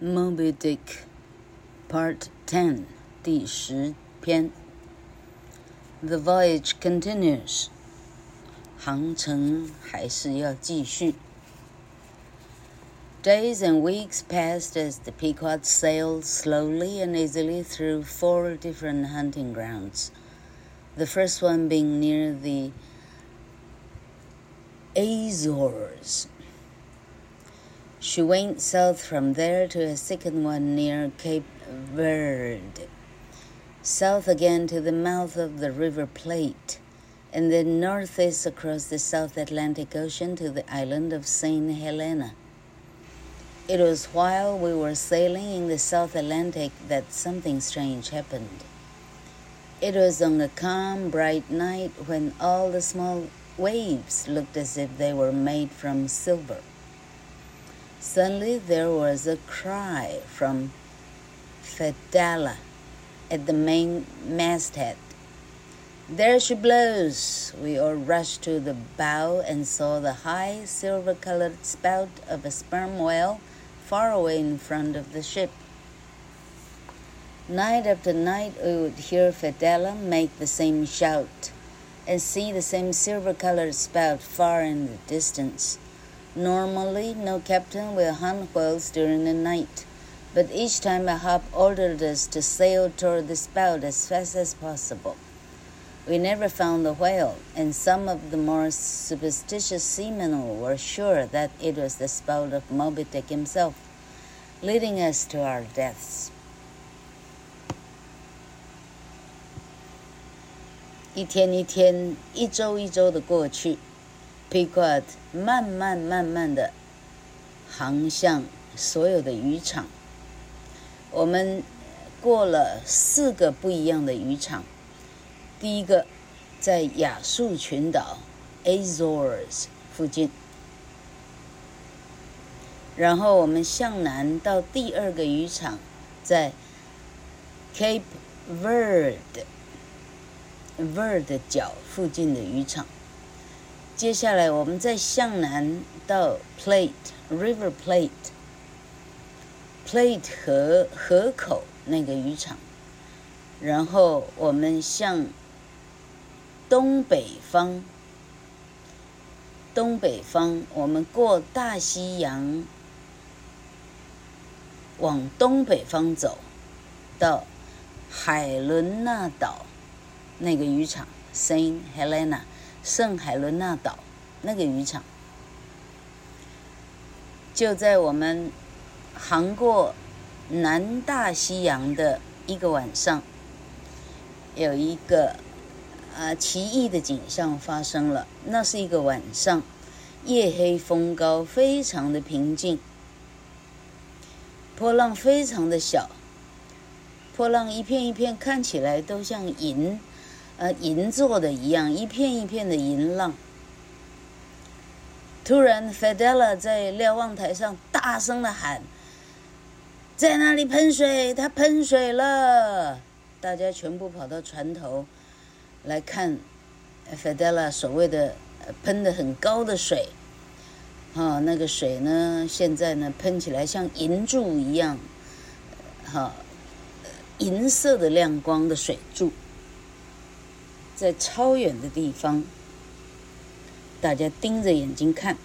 Moby Dick, Part Ten，第十篇。The voyage continues，航程还是要继续。Days and weeks passed as the Pequod sailed slowly and easily through four different hunting grounds. The first one being near the Azores. she went south from there to a second one near Cape Verde, south again to the mouth of the River Plate, and then northeast across the South Atlantic Ocean to the island of St. Helena. It was while we were sailing in the South Atlantic that something strange happened. It was on a calm, bright night when all the small waves looked as if they were made from silver. Suddenly there was a cry from Fedella at the main masthead. There she blows! We all rushed to the bow and saw the high silver colored spout of a sperm whale far away in front of the ship. Night after night we would hear Fedella make the same shout and see the same silver colored spout far in the distance. Normally, no captain will hunt whales during the night, but each time Ahab ordered us to sail toward the spout as fast as possible. We never found the whale, and some of the more superstitious seamen were sure that it was the spout of Moby Dick himself, leading us to our deaths. 一天一天，一周一周的过去。 Pequot 慢慢慢慢的航向所有的渔场。我们过了四个不一样的渔场。第一个在亚速群岛 Azores 附近，然后我们向南到第二个渔场，在 Cape Verde Verde 角附近的渔场。接下来，我们再向南到 Plate River Plate，Plate 河河口那个渔场，然后我们向东北方，东北方，我们过大西洋，往东北方走，到海伦娜岛那个渔场 Saint Helena。圣海伦娜岛那个渔场，就在我们航过南大西洋的一个晚上，有一个啊奇异的景象发生了。那是一个晚上，夜黑风高，非常的平静，波浪非常的小，波浪一片一片，看起来都像银。呃，银做的一样，一片一片的银浪。突然，Fedella 在瞭望台上大声的喊：“在那里喷水，他喷水了！”大家全部跑到船头来看 Fedella 所谓的喷的很高的水。哈、哦，那个水呢，现在呢喷起来像银柱一样，哈、银色的亮光的水柱。在超远的地方，大家盯着眼睛看，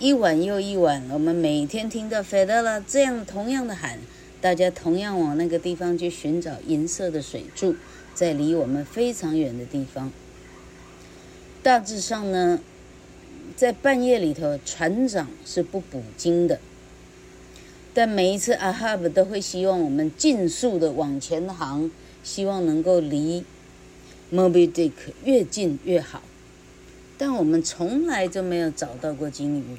一晚又一晚，我们每天听到 Fedella 这样同样的喊，大家同样往那个地方去寻找银色的水柱，在离我们非常远的地方。大致上呢，在半夜里头，船长是不捕鲸的，但每一次 Ahab 都会希望我们尽速的往前航，希望能够离。Moby Dick 越近越好，但我们从来就没有找到过鲸鱼。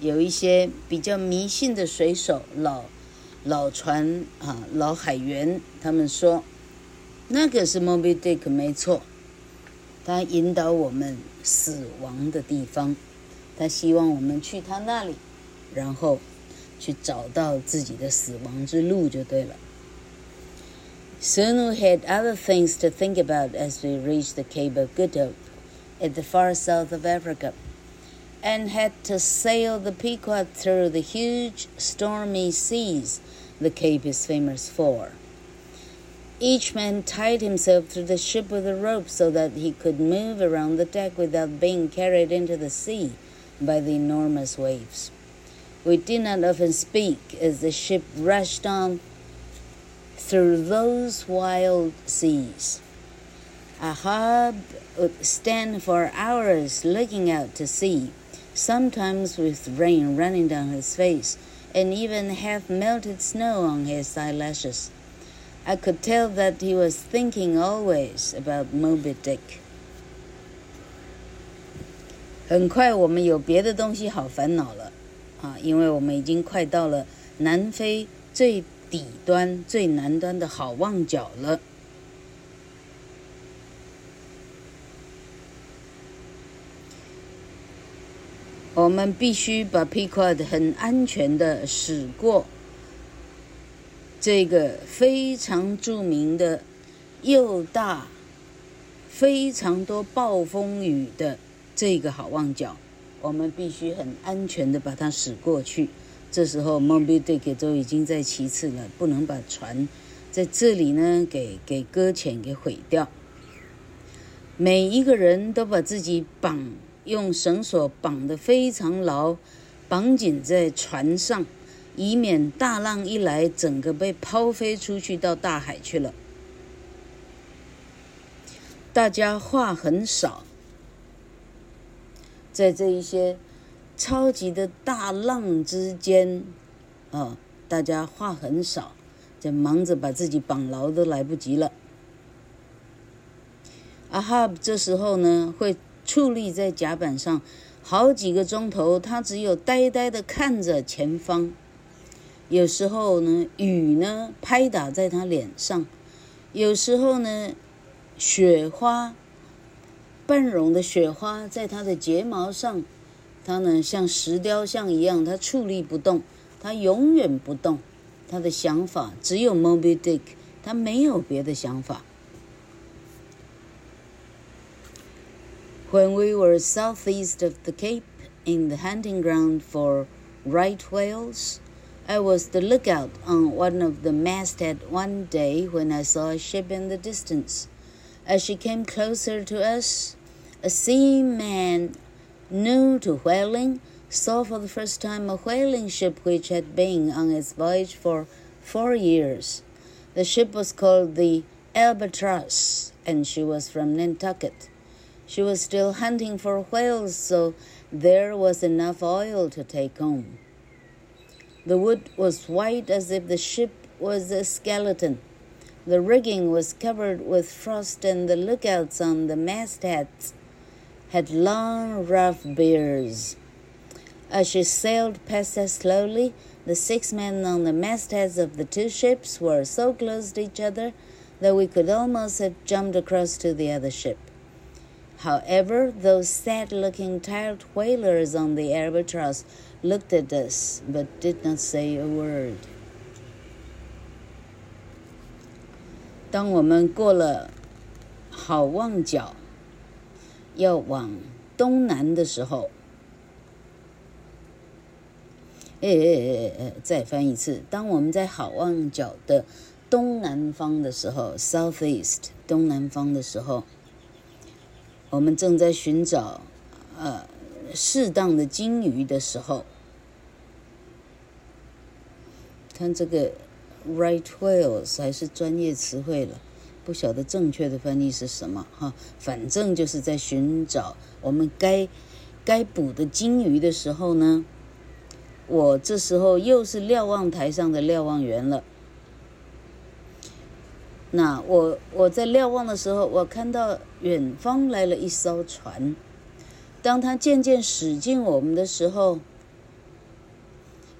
有一些比较迷信的水手、老老船啊、老海员，他们说那个是 Moby Dick 没错，他引导我们死亡的地方，他希望我们去他那里，然后去找到自己的死亡之路就对了。Soon we had other things to think about as we reached the Cape of Good Hope at the far south of Africa. and had to sail the Pequod through the huge stormy seas the Cape is famous for. Each man tied himself to the ship with a rope so that he could move around the deck without being carried into the sea by the enormous waves. We did not often speak as the ship rushed on through those wild seas. Ahab would stand for hours looking out to sea, sometimes with rain running down his face and even half melted snow on his eyelashes. I could tell that he was thinking always about Moby Dick. 很快，我们有别的东西好烦恼了，啊，因为我们已经快到了南非最 底端、最南端的好望角了。我们必须把 Pequod 很安全的驶过。这个非常著名的、又大、非常多暴风雨的这个好望角，我们必须很安全的把它驶过去。这时候，Moby Dick 都已经在其次了，不能把船在这里呢给给搁浅、给毁掉。每一个人都把自己绑，用绳索绑得非常牢，绑紧在船上。以免大浪一来，整个被抛飞出去到大海去了。大家话很少，在这一些超级的大浪之间，啊、大家话很少，在忙着把自己绑牢都来不及了。阿哈这时候呢，会矗立在甲板上好几个钟头，他只有呆呆的看着前方。有时候呢，雨呢拍打在他脸上；有时候呢，雪花，半融的雪花在他的睫毛上，他呢像石雕像一样，他矗立不动，他永远不动。他的想法只有 Moby Dick，他没有别的想法。When we were southeast of the Cape in the hunting ground for right whales. I was the lookout on one of the masthead one day when I saw a ship in the distance. As she came closer to us, a seaman new to whaling saw for the first time a whaling ship which had been on its voyage for four years. The ship was called the Albatross, and she was from Nantucket. She was still hunting for whales, so there was enough oil to take home. The wood was white as if the ship was a skeleton. The rigging was covered with frost, and the lookouts on the mastheads had long, rough beards. As she sailed past us slowly, the six men on the mastheads of the two ships were so close to each other that we could almost have jumped across to the other ship. However, those sad looking, tired whalers on the albatross looked at us but did not say a word. 当我们过了好望角， 要往东南的时候，哎哎哎哎，再翻一次。当我们在好望角的东南方的时候，Southeast 东南方的时候，我们正在寻找，呃。适当的鲸鱼的时候，看这个 right whales 还是专业词汇了，不晓得正确的翻译是什么哈。反正就是在寻找我们该该捕的鲸鱼的时候呢，我这时候又是瞭望台上的瞭望员了。那我我在瞭望的时候，我看到远方来了一艘船。当它渐渐驶近我们的时候，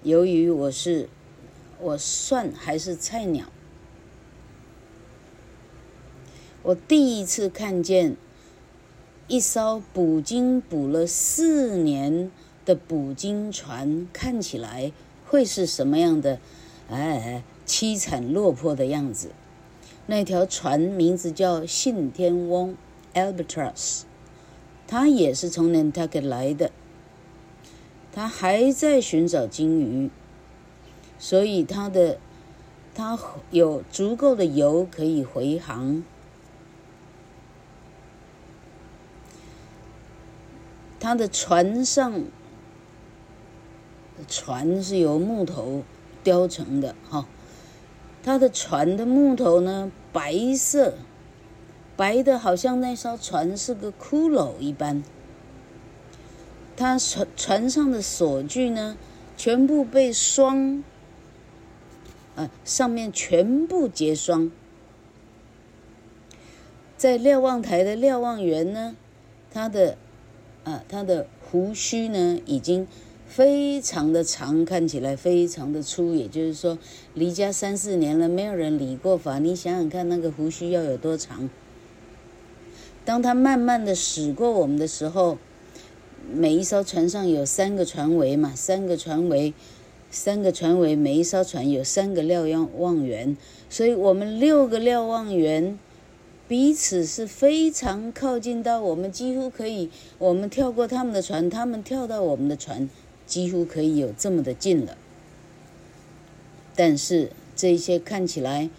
由于我是我算还是菜鸟，我第一次看见一艘捕鲸捕了四年的捕鲸船，看起来会是什么样的？哎，凄惨落魄的样子。那条船名字叫信天翁 （Albatross）。他也是从 Nantucket 来的，他还在寻找鲸鱼，所以他的他有足够的油可以回航。他的船上，船是由木头雕成的哈。他的船的木头呢，白色，白的好像那艘船是个骷髅一般。他船船上的锁具呢，全部被霜，啊，上面全部结霜。在瞭望台的瞭望员呢，他的。啊，他的胡须呢，已经非常的长，看起来非常的粗。也就是说，离家三四年了，没有人理过发。你想想看，那个胡须要有多长？当他慢慢的驶过我们的时候，每一艘船上有三个船桅嘛，三个船桅，三个船桅，每一艘船有三个瞭望员，所以我们六个瞭望员。彼此是非常靠近到我们几乎可以，我们跳过他们的船，他们跳到我们的船，几乎可以有这么的近了。但是这些看起来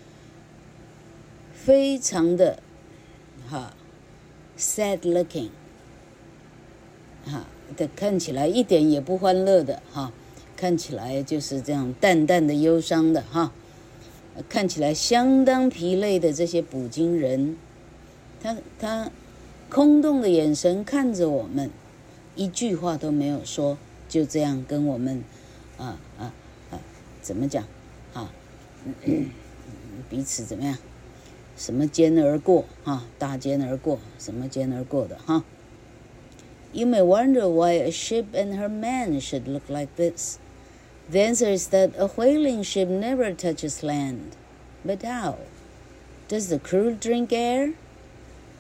非常的哈 sad looking 哈的看起来一点也不欢乐的哈，看起来就是这样淡淡的忧伤的哈。看起来相当疲累的这些捕鲸人，他他空洞的眼神看着我们，一句话都没有说，就这样跟我们，啊啊啊，怎么讲？啊，彼此怎么样？什么肩而过？哈，搭肩而过，什么肩而过的？哈。You may wonder why a ship and her man should look like this. The answer is that a whaling ship never touches land. But how? Does the crew drink air?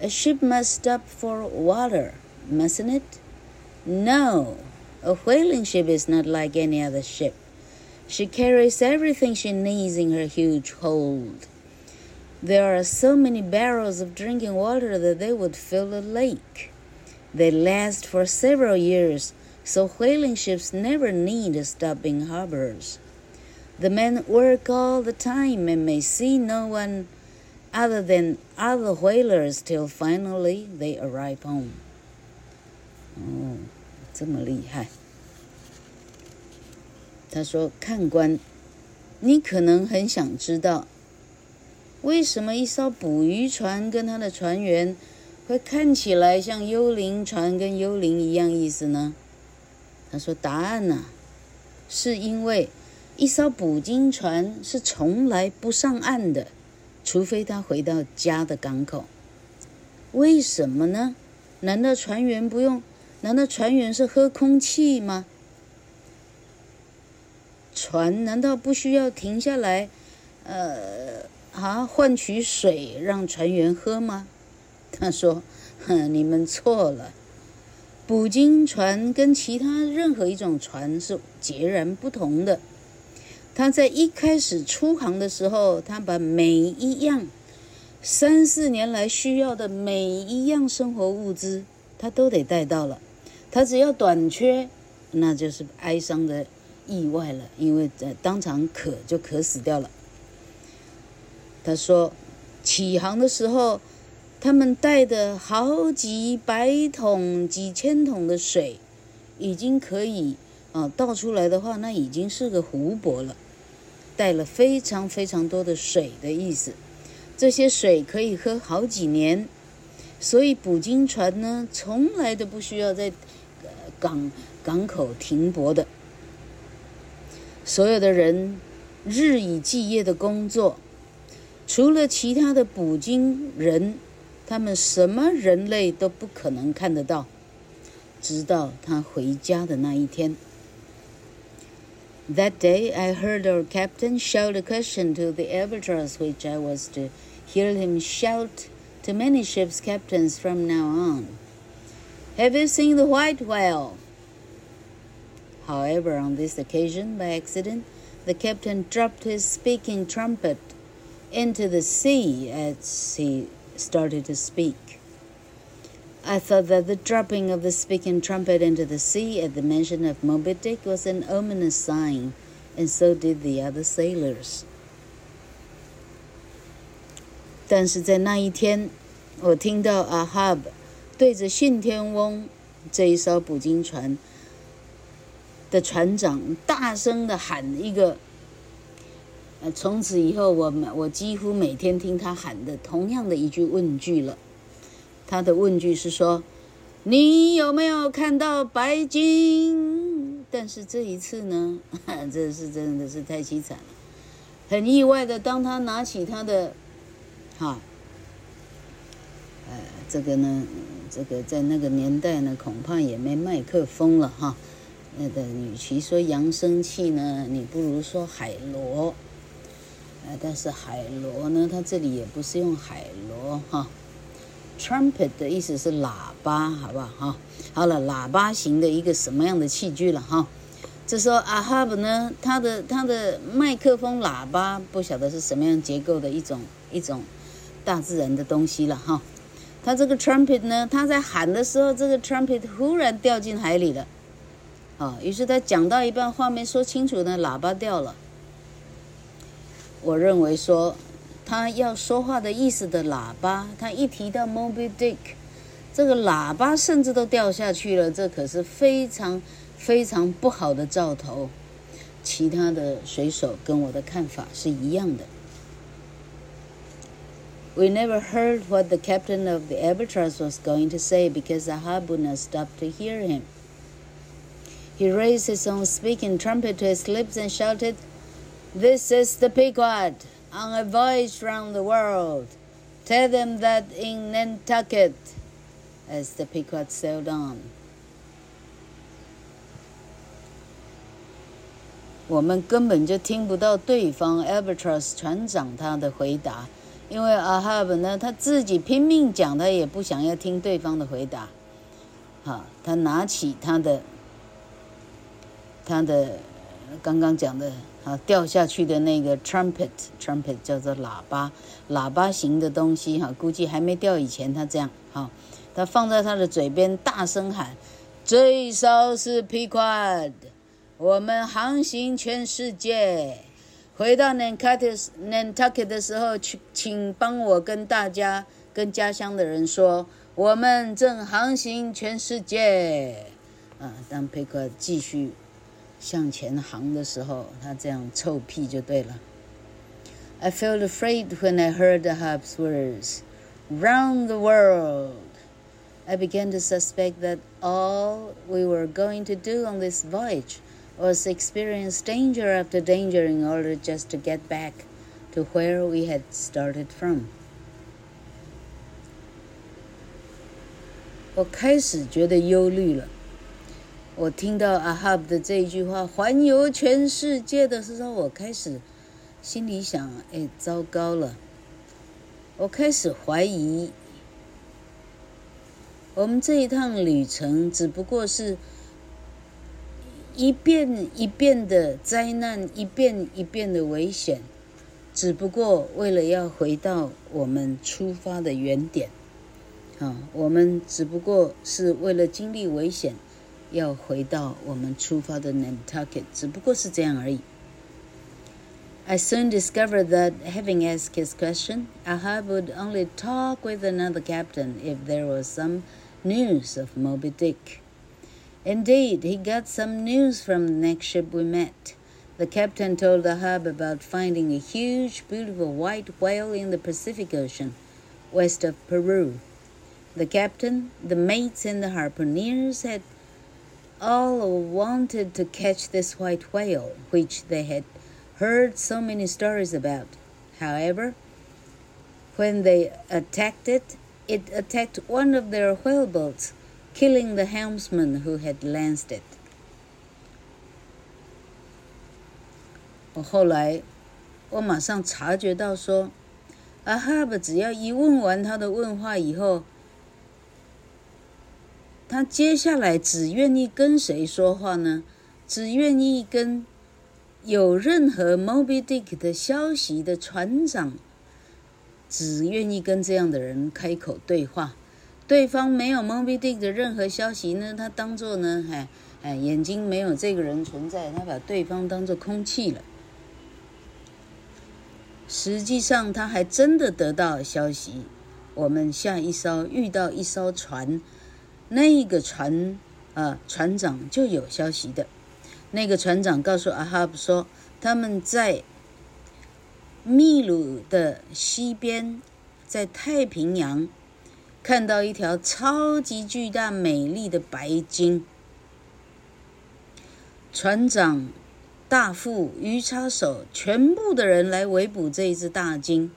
A ship must stop for water, mustn't it? No, a whaling ship is not like any other ship. She carries everything she needs in her huge hold. There are so many barrels of drinking water that they would fill a lake. They last for several years so whaling ships never need stopping harbors. The men work all the time and may see no one other than other whalers till finally they arrive home. 哦，这么厉害。他说：“看官，你可能很想知道，为什么一艘捕鱼船跟它的船员会看起来像幽灵船跟幽灵一样意思呢？”他说：“答案呢、是因为一艘捕鲸船是从来不上岸的，除非他回到家的港口。为什么呢？难道船员不用？难道船员是喝空气吗？船难道不需要停下来，呃，啊，换取水让船员喝吗？”他说：“哼，你们错了。”捕鲸船跟其他任何一种船是截然不同的。他在一开始出航的时候，他把每一样三四年来需要的每一样生活物资，他都得带到了。他只要短缺，那就是哀伤的意外了，因为在当场渴就渴死掉了。他说，起航的时候。他们带的好几百桶、几千桶的水，已经可以啊倒出来的话，那已经是个湖泊了。带了非常非常多的水的意思，这些水可以喝好几年。所以捕鲸船呢，从来都不需要在港港口停泊的。所有的人日以继夜的工作，除了其他的捕鲸人。他们什么人类都不可能看得到，直到他回家的那一天。That day, I heard our captain shout a question to the albatross, which I was to hear him shout to many ships' captains from now on. Have you seen the white whale? However, on this occasion, by accident, the captain dropped his speaking trumpet into the sea as he started to speak. I thought that the dropping of the speaking trumpet into the sea at the mention of Moby Dick was an ominous sign, and so did the other sailors. 但是在那一天，我听到阿哈布对着信天翁这一艘捕鲸船的船长大声的喊一个， 呃，从此以后我我几乎每天听他喊的同样的一句问句了。他的问句是说：“你有没有看到白鲸？”但是这一次呢，这是真的是太凄惨了。很意外的，当他拿起他的，哈，呃，这个呢，这个在那个年代呢，恐怕也没麦克风了哈。那个，与其说扬声器呢，你不如说海螺。但是海螺呢，它这里也不是用海螺哈。Trumpet 的意思是喇叭，好不好？哈，好了，喇叭型的一个什么样的器具了？哈，这时候阿哈布呢，他的他的麦克风喇叭不晓得是什么样结构的一种一种大自然的东西了，哈。他这个 trumpet 呢，他在喊的时候，这个 trumpet 忽然掉进海里了，啊，于是他讲到一半话没说清楚呢，喇叭掉了。我认为说。他要说话的意思的喇叭，他一提到 Moby Dick，这个喇叭甚至都掉下去了，这可是非常非常不好的兆头。其他的水手跟我的看法是一样的。We never heard what the captain of the Albatross was going to say because Ahab would not stop to hear him. He raised his own speaking trumpet to his lips and shouted, "This is the Pequod." On a voyage round the world, tell them that in Nantucket, as the Pequod sailed on，我们根本就听不到对方 Albatross 船长他的回答，因为 Ahab 呢，他自己拼命讲，他也不想要听对方的回答。好，他拿起他的，他的刚刚讲的。啊，掉下去的那个 trumpet，trumpet 叫做喇叭，喇叭型的东西哈，估计还没掉以前，他这样哈，他放在他的嘴边，大声喊：“最少是 Pequod，我们航行全世界，回到 Nantucket，Nantucket 的时候，去请帮我跟大家、跟家乡的人说，我们正航行全世界。”啊，当 Pequod 继续。向前航的时候，他这样臭屁就对了。I felt afraid when I heard Ahab's words. Round the world. I began to suspect that all we were going to do on this voyage was experience danger after danger in order just to get back to where we had started from. 我开始觉得忧虑了。 我听到阿哈的这一句话“环游全世界”的时候，我开始心里想：“哎，糟糕了！”我开始怀疑，我们这一趟旅程只不过是一遍一遍的灾难，一遍一遍的危险，只不过为了要回到我们出发的原点。啊，我们只不过是为了经历危险。要回到我们出发的 Nantucket，只不过是这样而已。I soon discovered that, having asked his question, Ahab would only talk with another captain if there was some news of Moby Dick. Indeed, he got some news from the next ship we met. The captain told Ahab about finding a huge, beautiful white whale in the Pacific Ocean, west of Peru. The captain, the mates, and the harpooneers had all wanted to catch this white whale, which they had heard so many stories about. However, when they attacked it, it attacked one of their whaleboats, killing the helmsman who had lanced it. 我后来，我马上察觉到说，阿哈布只要一问完他的问话以后。 他接下来只愿意跟谁说话呢？只愿意跟有任何 Moby Dick 的消息的船长，只愿意跟这样的人开口对话，对方没有 Moby Dick 的任何消息呢，他当做呢，哎哎，眼睛没有这个人存在，他把对方当做空气了。实际上，他还真的得到消息。我们下一艘遇到一艘船，那个船啊、呃，船长就有消息的。那个船长告诉阿哈布说，他们在秘鲁的西边，在太平洋看到一条超级巨大、美丽的白鲸。船长。大副、鱼叉手，全部的人来围捕这一只大鲸。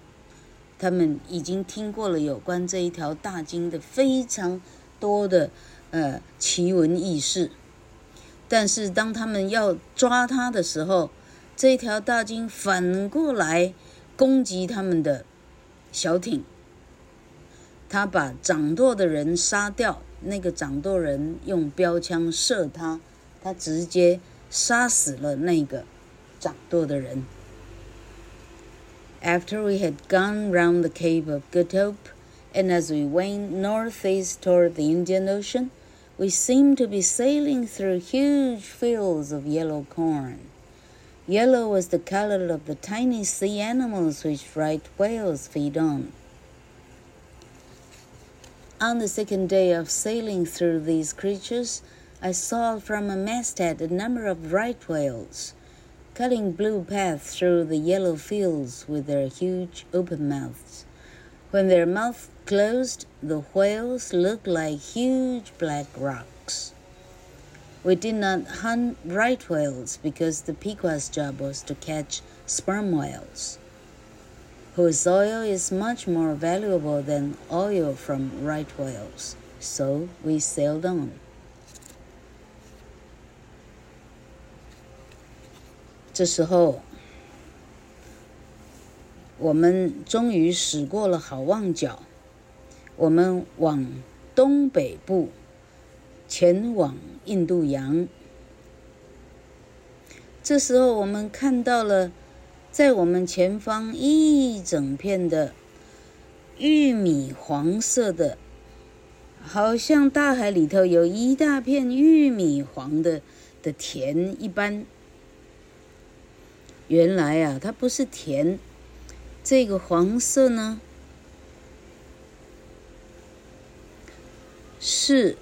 他们已经听过了有关这一条大鲸的非常多的呃奇闻异事，但是当他们要抓他的时候，这条大鲸反过来攻击他们的小艇。他把掌舵的人杀掉，那个掌舵人用标枪射他，他直接。杀死了那个掌舵的人。After we had gone round the Cape of Good Hope, and as we went northeast toward the Indian Ocean, we seemed to be sailing through huge fields of yellow corn. Yellow was the color of the tiny sea animals which right whales feed on. On the second day of sailing through these creatures, I saw from a masthead a number of right whales, cutting blue paths through the yellow fields with their huge open mouths. When their mouths closed, the whales looked like huge black rocks. We did not hunt right whales because the Pequod's job was to catch sperm whales, whose oil is much more valuable than oil from right whales. So we sailed on. 这时候，我们终于驶过了好望角， 我们往东北部前往印度洋。这时候，我们看到了在我们前方一整片的玉米黄色的，好像大海里头有一大片玉米黄的的田一般。原来啊，它不是田，这个黄色呢，是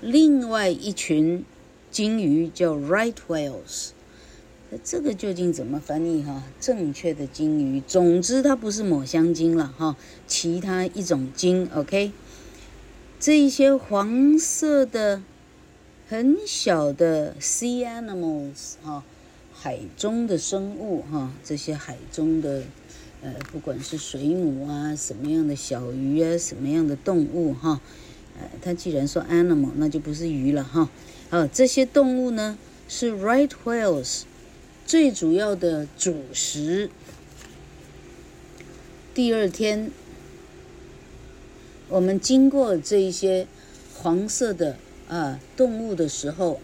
另外一群鲸鱼，叫 right whales。那这个究竟怎么翻译哈？正确的鲸鱼，总之它不是抹香鲸了哈，其他一种鲸。OK，这一些黄色的很小的 sea animals 哈。海中的生物，哈，这些海中的，呃，不管是水母啊，什么样的小鱼啊，什么样的动物，哈，呃，它既然说 animal，那就不是鱼了，哈。好，这些动物呢，是 right whales 最主要的主食。第二天，我们经过这一些黄色的啊动物的时候。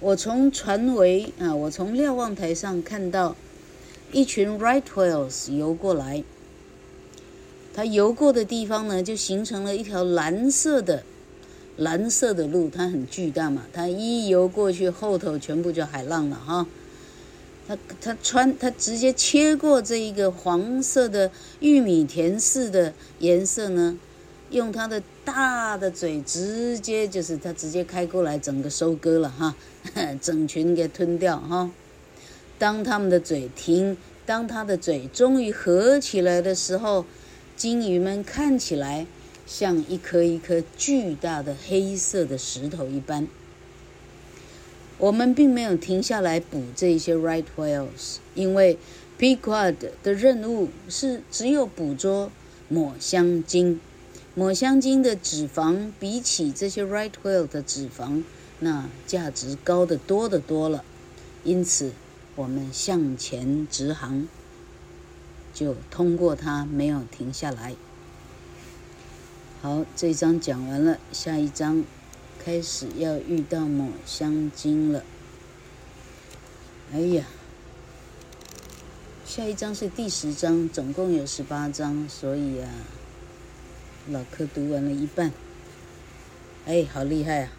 我从船尾啊，我从瞭望台上看到一群 right whales 游过来。它游过的地方呢，就形成了一条蓝色的蓝色的路。它很巨大嘛，它一游过去，后头全部就海浪了哈。它它穿它直接切过这一个黄色的玉米田似的颜色呢，用它的大的嘴直接就是它直接开过来，整个收割了哈。整群给吞掉哈！当他们的嘴停，当他的嘴终于合起来的时候，鲸鱼们看起来像一颗一颗巨大的黑色的石头一般。我们并没有停下来捕这些 right whales，因为 Pequod 的任务是只有捕捉抹香鲸。抹香鲸的脂肪比起这些 right whale 的脂肪。那价值高得多得多了，因此我们向前直航，就通过它，没有停下来。好，这一章讲完了，下一章开始要遇到抹香鲸了。哎呀，下一章是第十章，总共有十八章，所以啊，老柯读完了一半，哎，好厉害啊！